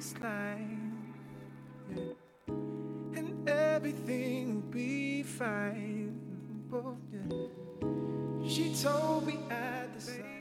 baseline. Yeah. And everything will be fine. Oh, yeah. She told me at the baseline.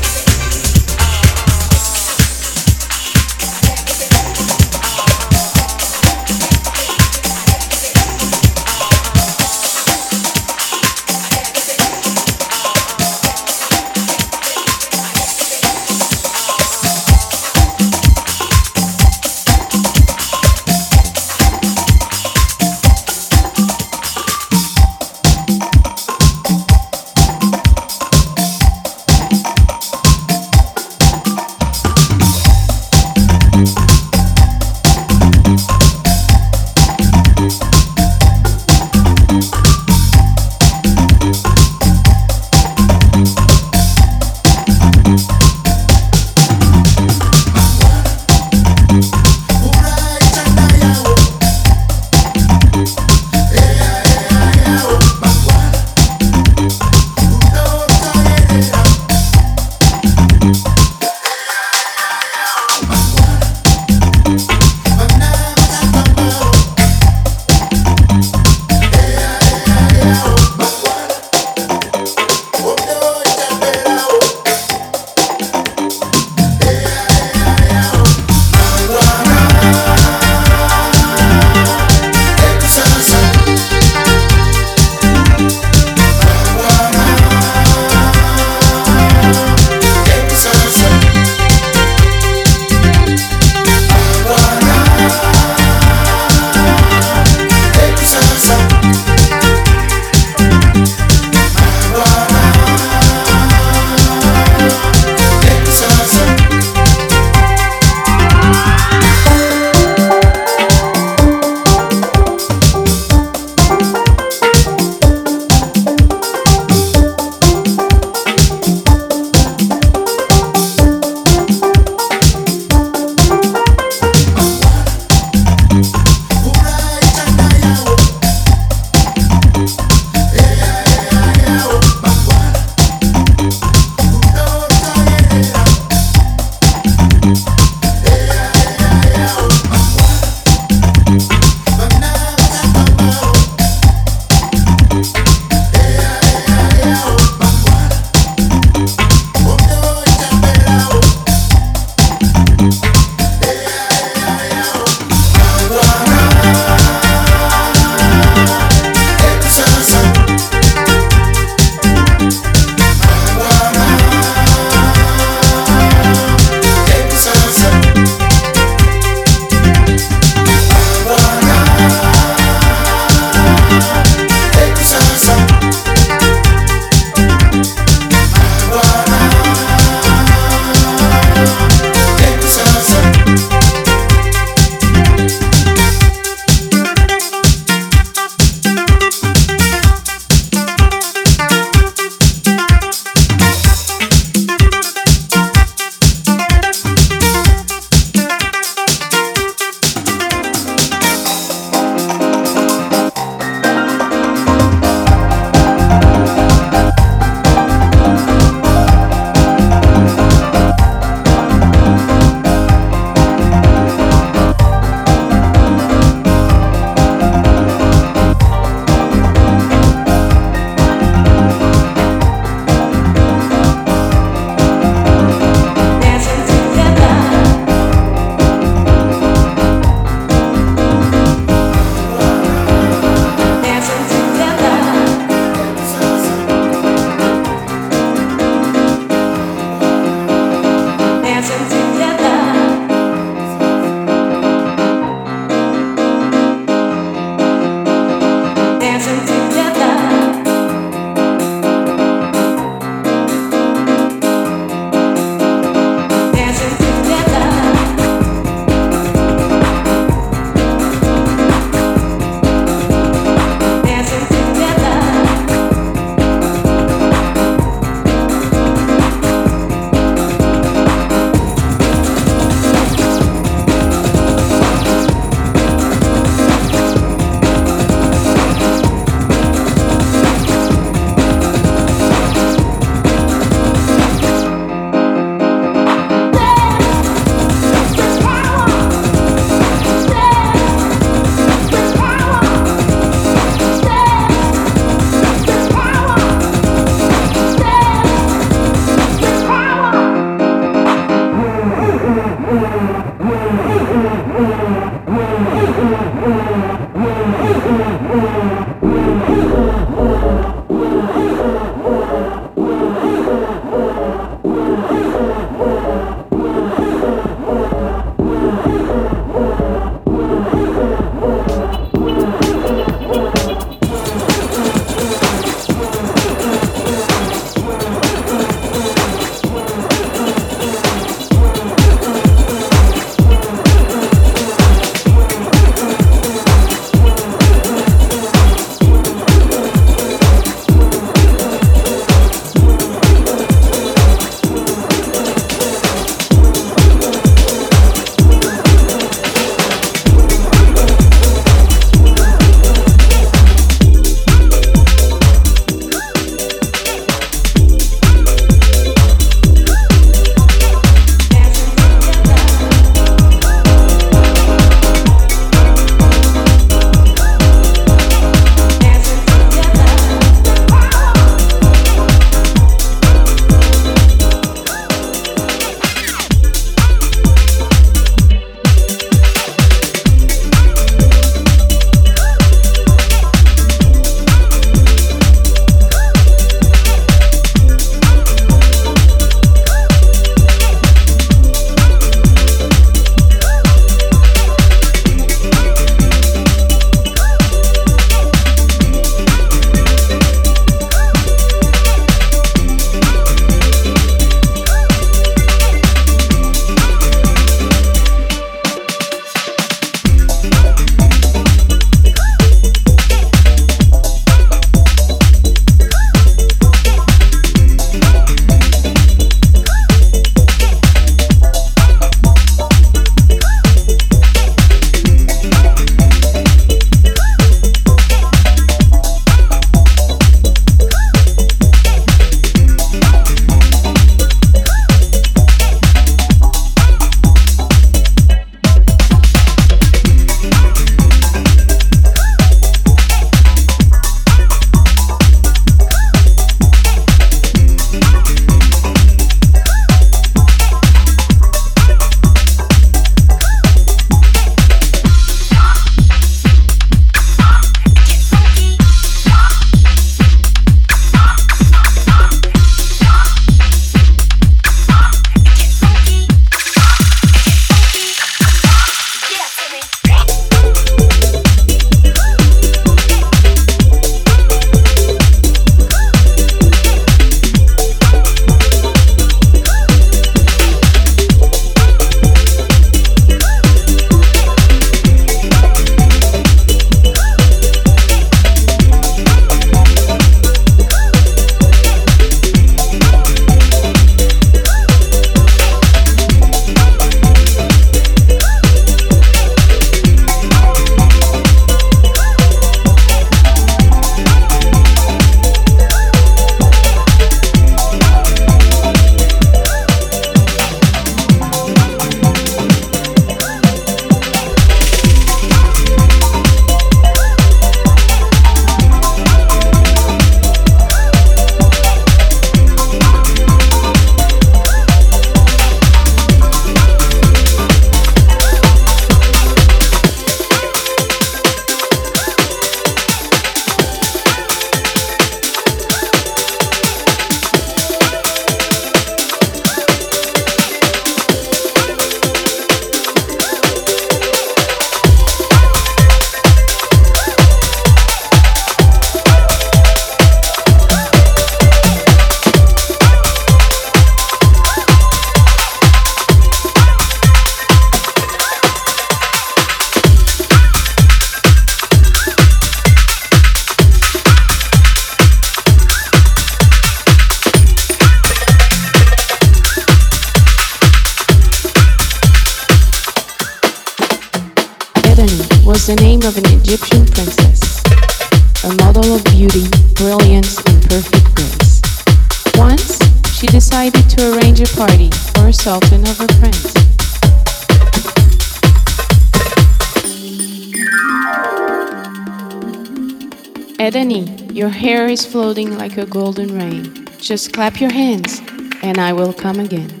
Floating like a golden rain. Just clap your hands, and I will come again.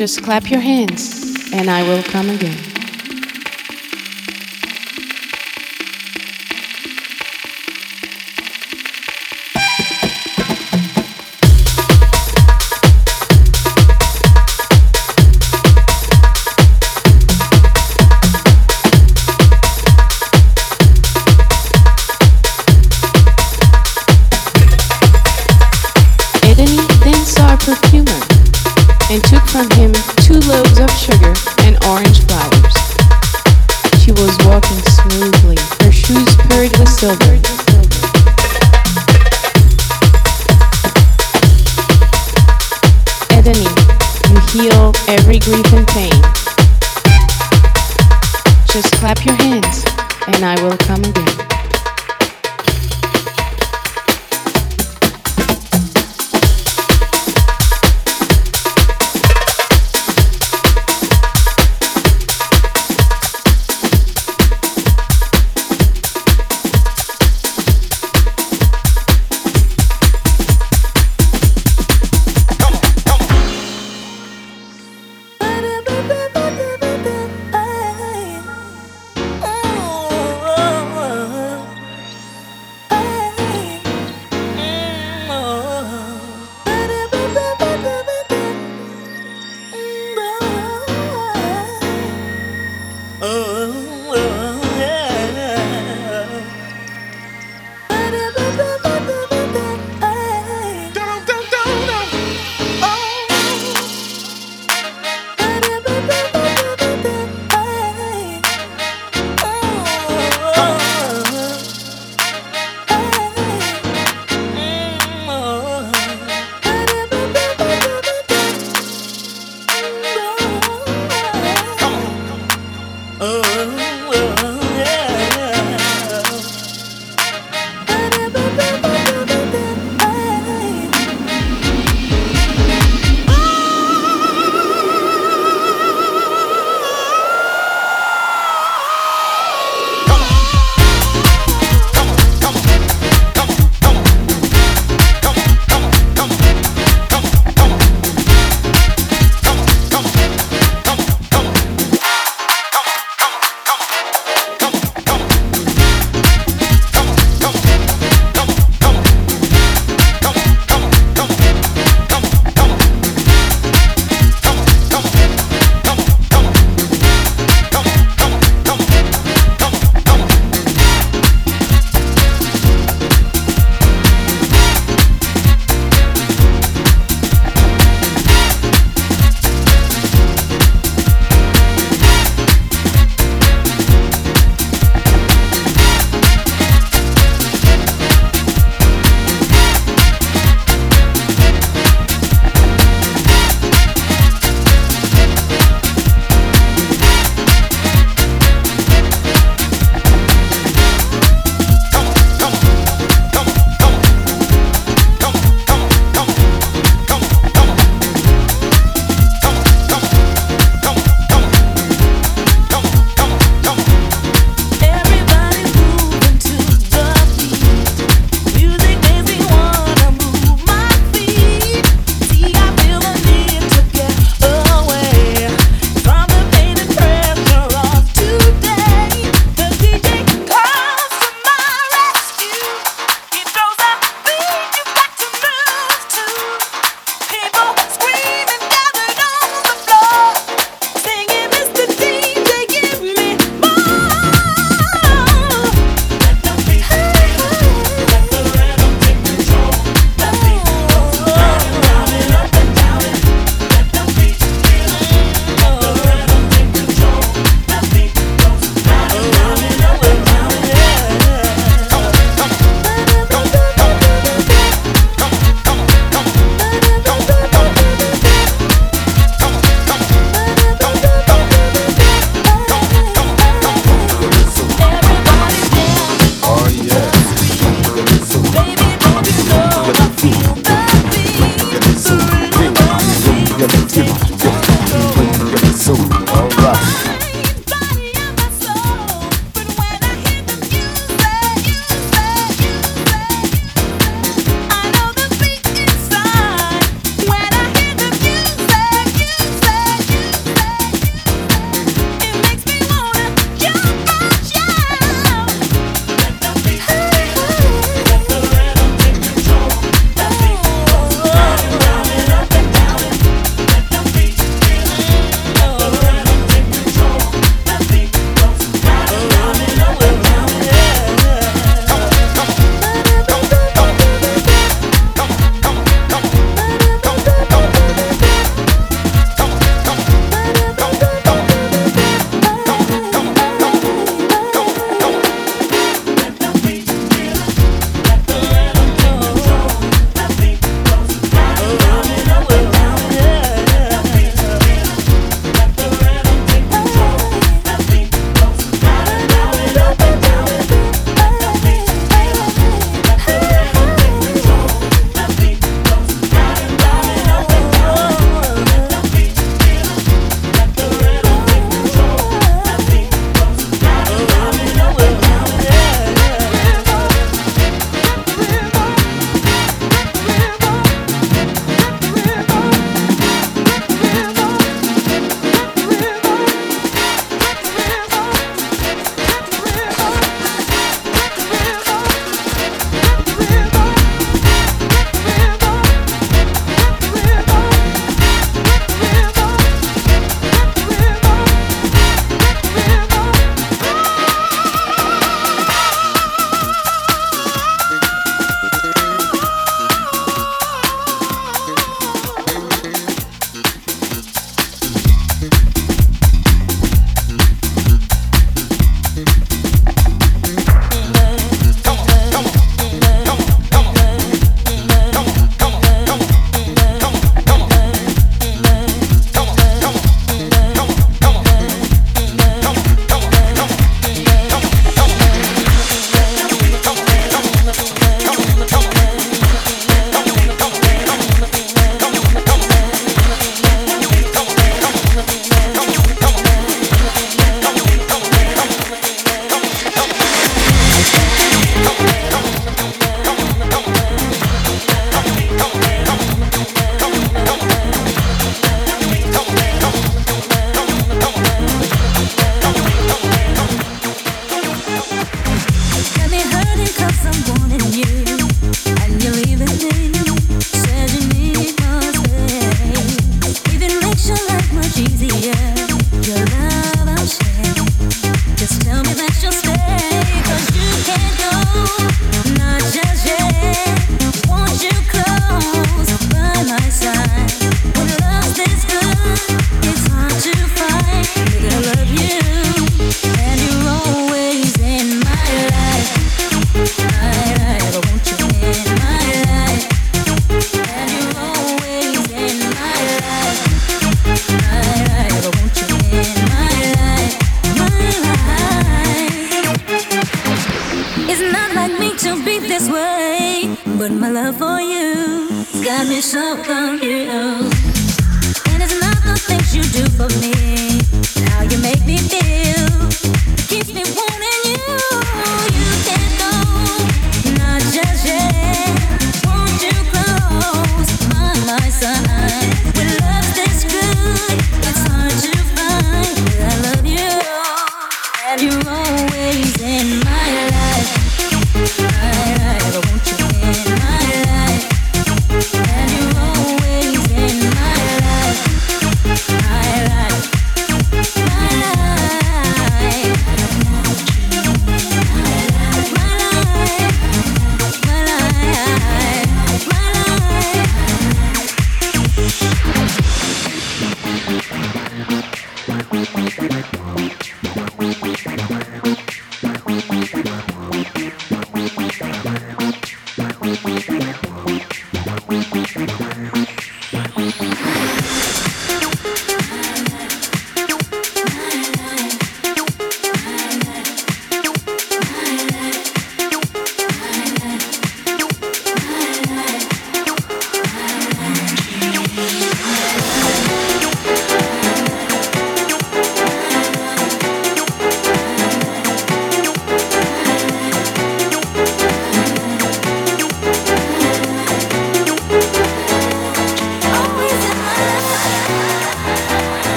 Just clap your hands, and I will come again.